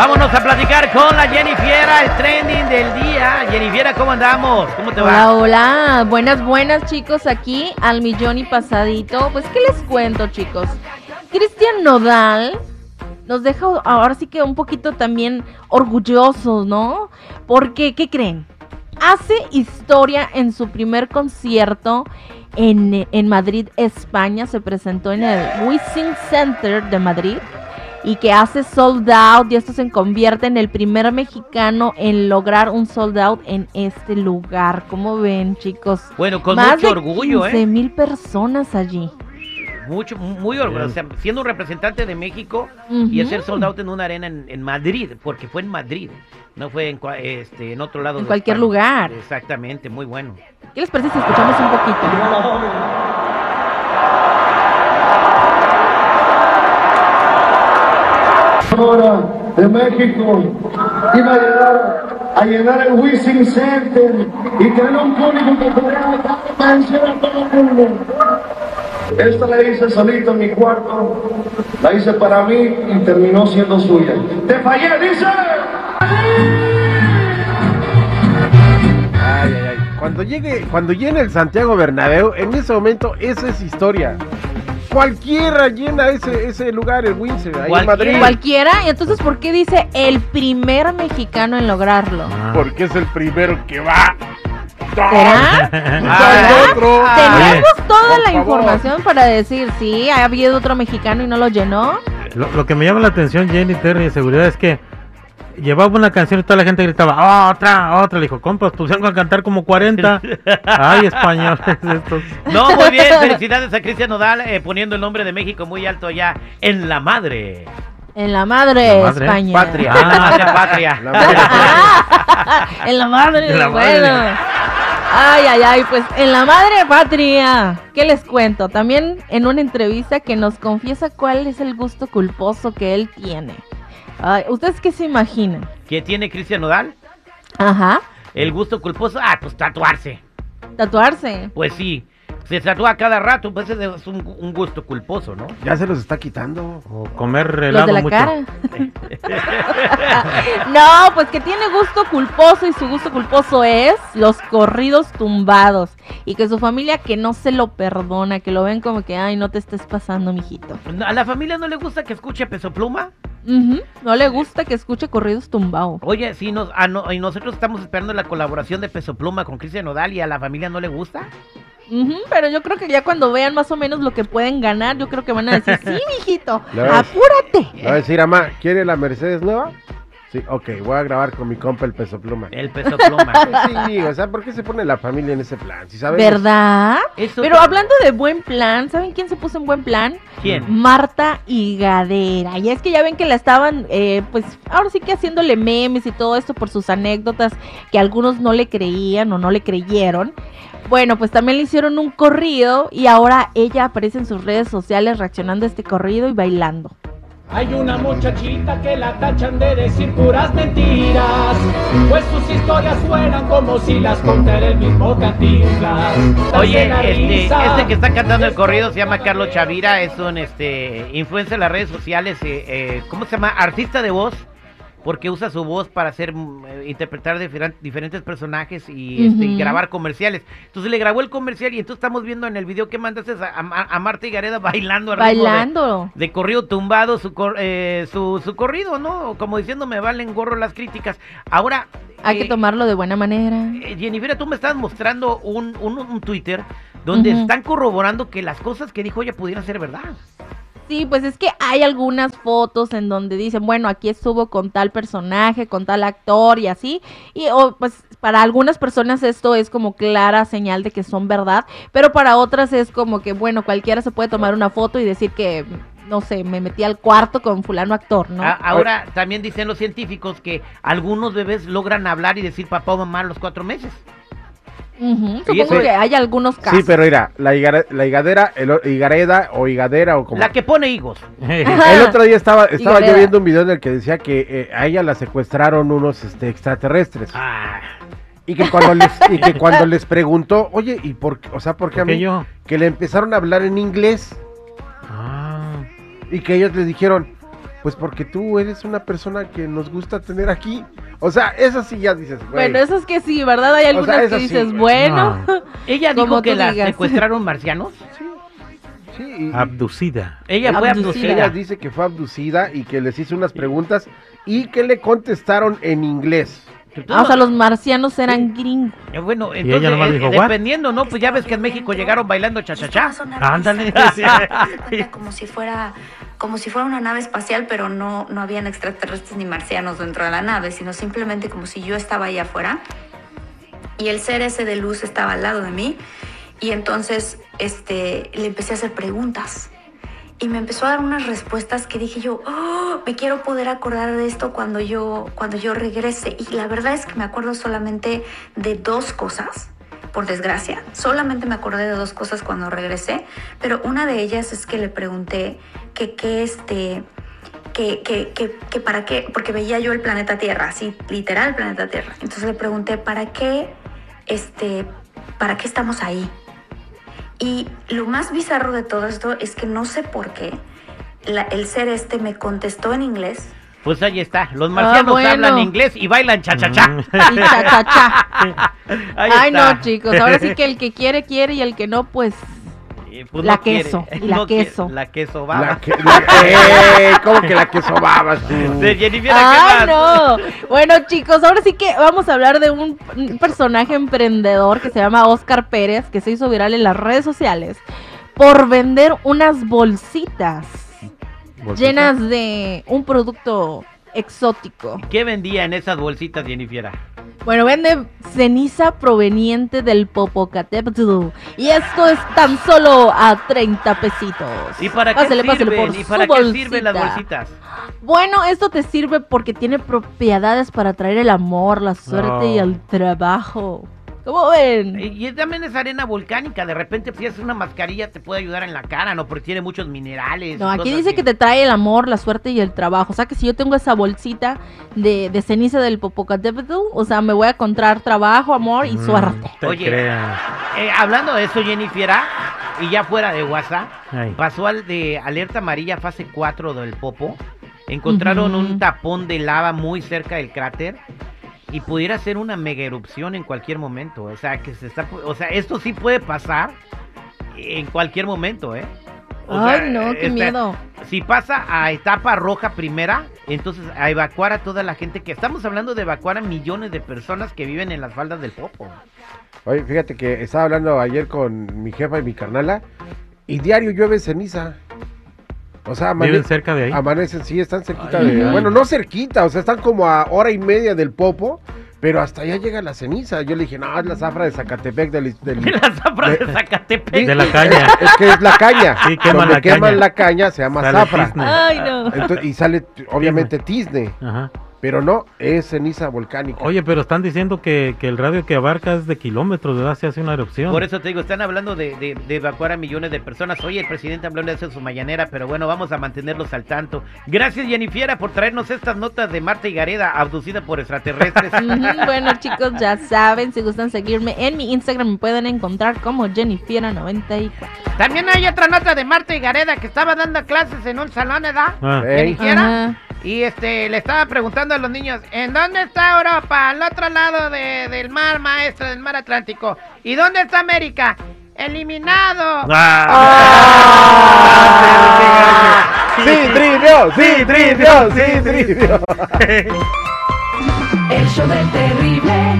Vámonos a platicar con la Jennifiera, el trending del día. Jennifiera, ¿cómo andamos? ¿Cómo te va? Hola, hola. Buenas, buenas, chicos. Aquí al millón y pasadito. Pues, ¿qué les cuento, chicos? Cristian Nodal nos deja ahora sí que un poquito también orgullosos, ¿no? Porque, ¿qué creen? Hace historia en su primer concierto en, en Madrid, España. Se presentó en el Wissing Center de Madrid y que hace sold out y esto se convierte en el primer mexicano en lograr un sold out en este lugar. ¿Cómo ven, chicos? Bueno, con Más mucho de orgullo, 15 ¿eh? mil personas allí. Mucho, muy orgulloso. O sea, siendo un representante de México y hacer sold out en una arena en, en Madrid, porque fue en Madrid, no fue en, este, en otro lado. En de cualquier España. lugar. Exactamente, muy bueno. ¿Qué les parece si escuchamos un poquito? De México iba a llegar a llenar el Wishing Center y tener un público que pudiera convencer a todo el mundo. Esta la hice solito en mi cuarto, la hice para mí y terminó siendo suya. ¡Te fallé, dice! Cuando llegue, cuando llene el Santiago Bernabéu, en ese momento esa es historia. Cualquiera llena ese, ese lugar, el Windsor, ahí en. Madrid. Cualquiera, y entonces, ¿por qué dice el primer mexicano en lograrlo? Porque es el primero que va. ¿Será? Hay ¿Será? otro. Tenemos toda la favor. información para decir, sí, ha habido otro mexicano y no lo llenó. Lo, lo que me llama la atención, Jenny Terry, de seguridad, es que llevaba una canción y toda la gente gritaba, otra, otra. Le dijo, compas, pusieron a cantar como 40. Ay, españoles estos. No, muy bien. Felicidades a Cristian Nodal eh, poniendo el nombre de México muy alto allá en la madre. En la madre, La madre, España. Patria. Ah. madre patria. La madre. Ah, en la madre, En la bueno. madre. Ay, ay, ay, pues en la madre patria. ¿Qué les cuento? También en una entrevista que nos confiesa cuál es el gusto culposo que él tiene. Ay, ¿Ustedes qué se imaginan? ¿Qué tiene Cristian Nodal? Ajá, El gusto culposo. Ah, pues tatuarse. tatuarse. Pues sí. Se tatúa cada rato, pues ese es un, un gusto culposo, ¿no? Ya se los está quitando. O comer Los helado de la mucho. cara. no, pues que tiene gusto culposo y su gusto culposo es los corridos tumbados. Y que su familia que no se lo perdona, que lo ven como que, ay, no te estés pasando, mijito. ¿A la familia no le gusta que escuche Peso Pluma? Ujú, No le gusta que escuche corridos tumbados. Oye, sí, nos, a no- y nosotros estamos esperando la colaboración de Peso Pluma con Cristian Nodal y a la familia no le gusta. Ujú, pero yo creo que ya cuando vean más o menos lo que pueden ganar, yo creo que van a decir, sí, mijito, apúrate. Voy a decir, mamá, ¿quiere la Mercedes nueva? Sí, ok, voy a grabar con mi compa el peso pluma. El Peso Pluma. Pues sí, o sea, ¿por qué se pone la familia en ese plan? Si ¿Verdad? Eso Pero hablando de buen plan, ¿saben quién se puso en buen plan? ¿Quién? Marta Higadera. Y es que ya ven que la estaban, eh, pues ahora sí que haciéndole memes y todo esto por sus anécdotas que algunos no le creían o no le creyeron. Bueno, pues también le hicieron un corrido y ahora ella aparece en sus redes sociales reaccionando a este corrido y bailando. Hay una muchachita que la tachan de decir puras mentiras, pues sus historias suenan como si las contara el mismo Cantinflas. Oye, este, este que está cantando el corrido se llama Carlos Chavira, es un este influencer en las redes sociales, eh, eh, ¿cómo se llama? Artista de voz, porque usa su voz para hacer mm, eh, interpretar diferentes personajes y este, grabar comerciales. Entonces le grabó el comercial y entonces estamos viendo en el video que mandaste a, a- a Marta y Gareda bailando de- Bailando. de corrido tumbado su, cor- eh, su, su corrido, ¿no? Como diciendo, me valen gorro las críticas. Ahora... Hay que eh, tomarlo de buena manera. Jennifer, tú me estás mostrando un, un, un Twitter donde están corroborando que las cosas que dijo ella pudieran ser verdad. Sí, pues es que hay algunas fotos en donde dicen, bueno, aquí estuvo con tal personaje, con tal actor y así. Y o, pues para algunas personas esto es como clara señal de que son verdad, pero para otras es como que, bueno, cualquiera se puede tomar una foto y decir que no sé, me metí al cuarto con fulano actor, ¿no? A- ahora también dicen los científicos que algunos bebés logran hablar y decir papá o mamá a los cuatro meses. Supongo eso- que hay algunos casos. Sí, pero mira, la, higare- la higadera, el, higareda o higadera o como... La que pone higos. El otro día estaba, estaba yo viendo un video en el que decía que eh, a ella la secuestraron unos este, extraterrestres. Ah, Y que cuando les, y que cuando les preguntó, oye, ¿y por qué? O sea, ¿por qué a ¿Por qué mí? yo? Que le empezaron a hablar en inglés Ah, y que ellos les dijeron, pues porque tú eres una persona que nos gusta tener aquí. O sea, eso sí ya dices, güey. Bueno, eso es que sí, ¿verdad? Hay O algunas sea, que sí, dices, bueno. ella Como dijo que la digas. secuestraron marcianos. Sí, y abducida. Ella fue Abducida. ella dice que fue abducida y que les hizo unas preguntas y que le contestaron en inglés. Ah, o sea, los marcianos eran gringos. Eh, Bueno, ella entonces, nomás eh, dijo, eh, dependiendo, ¿no? Pues ya ves que en México llegaron bailando cha-cha-cha. Ándale. como si fuera como si fuera una nave espacial, pero no, no habían extraterrestres ni marcianos dentro de la nave, sino simplemente como si yo estaba ahí afuera y el ser ese de luz estaba al lado de mí y entonces este, le empecé a hacer preguntas y me empezó a dar unas respuestas que dije yo, "Oh, me quiero poder acordar de esto cuando yo, cuando yo regrese. Y la verdad es que me acuerdo solamente de dos cosas, por desgracia. Solamente me acordé de dos cosas cuando regresé, pero una de ellas es que le pregunté que qué este... Que, que, que, que para qué, porque veía yo el planeta Tierra, así, literal planeta Tierra. Entonces le pregunté, ¿para qué, este, para qué estamos ahí? Y lo más bizarro de todo esto es que no sé por qué el ser este me contestó en inglés. Pues ahí está. Los marcianos Ah, bueno. hablan inglés y bailan cha-cha-cha. Mm. Y cha, cha, cha. Ahí Ay, está. no, chicos. Ahora sí que el que quiere, quiere y el que no, pues. Eh, pues La no queso, y la No quiere. queso. La queso baba. La que, la- ¡Eh! ¿Cómo que la que sobabas tú? De Jennifer, ¡Ay, ¿qué más? no! Bueno, chicos, ahora sí que vamos a hablar de un un personaje emprendedor que se llama Oscar Pérez, que se hizo viral en las redes sociales por vender unas bolsitas llenas de un producto exótico. ¿Qué vendía en esas bolsitas, Jennifer? Bueno, vende ceniza proveniente del Popocatépetl. Y esto es tan solo a 30 pesitos. ¿Y para qué pásele sirven? por ¿Y su para qué sirven las bolsita. bolsitas? Bueno, esto te sirve porque tiene propiedades para traer el amor, la suerte y el trabajo. ¿Cómo ven? Y y también es arena volcánica. De repente, si haces una mascarilla, te puede ayudar en la cara, ¿no? Porque tiene muchos minerales. No, aquí dice así. que te trae el amor, la suerte y el trabajo. O sea que si yo tengo esa bolsita de, de ceniza del Popocatépetl, o sea, me voy a encontrar trabajo, amor y Mm, suerte. te Oye. creas. Eh, hablando de eso, Jennifer, y ya fuera de WhatsApp, Ay. pasó al de alerta amarilla fase 4 del Popo. Encontraron un tapón de lava muy cerca del cráter y pudiera ser una mega erupción en cualquier momento. O sea, que se está, o sea, esto sí puede pasar en cualquier momento, ¿eh? O sea, Ay, no, qué esta- miedo. Si pasa a etapa roja primera, entonces a evacuar a toda la gente que estamos hablando de evacuar a millones de personas que viven en las faldas del Popo. Oye, fíjate que estaba hablando ayer con mi jefa y mi carnala y diario llueve ceniza. O sea, amane- ¿Viven cerca de ahí? amanecen, sí, están cerquita Ay, de... ay. Bueno, no cerquita, o sea, están como a hora y media del Popo, pero hasta allá llega la ceniza. Yo le dije, no, es la zafra de Zacatepec del... del- La zafra de De- Zacatepec. De la caña. Es que es la caña. Sí, queman Donde la queman caña. la caña se llama Sale zafra. Ay, no. Entonces, y sale, obviamente, tizne. Ajá. Pero no, es ceniza volcánica. Oye, pero están diciendo que, que el radio que abarca es de kilómetros, ¿verdad? Si hace una erupción. Por eso te digo, están hablando de, de- de evacuar a millones de personas. Oye, el presidente habló de eso en su mañanera, pero bueno, vamos a mantenerlos al tanto. Gracias, Jennifer, por traernos estas notas de Marta y Gareda, abducida por extraterrestres. Bueno, chicos, ya saben, si gustan seguirme en mi Instagram, me pueden encontrar como Jennifiera94. También hay otra nota de Marta y Gareda que estaba dando clases en un salón, ¿verdad? Ah. Y este, le estaba preguntando a los niños, ¿en dónde está Europa? Al otro lado de- del mar, maestra, del mar Atlántico. ¿Y dónde está América? Eliminado. Ah. ¡Sí, trivio! ¡Sí, trivio! ¡Sí, trivio! El show del terrible.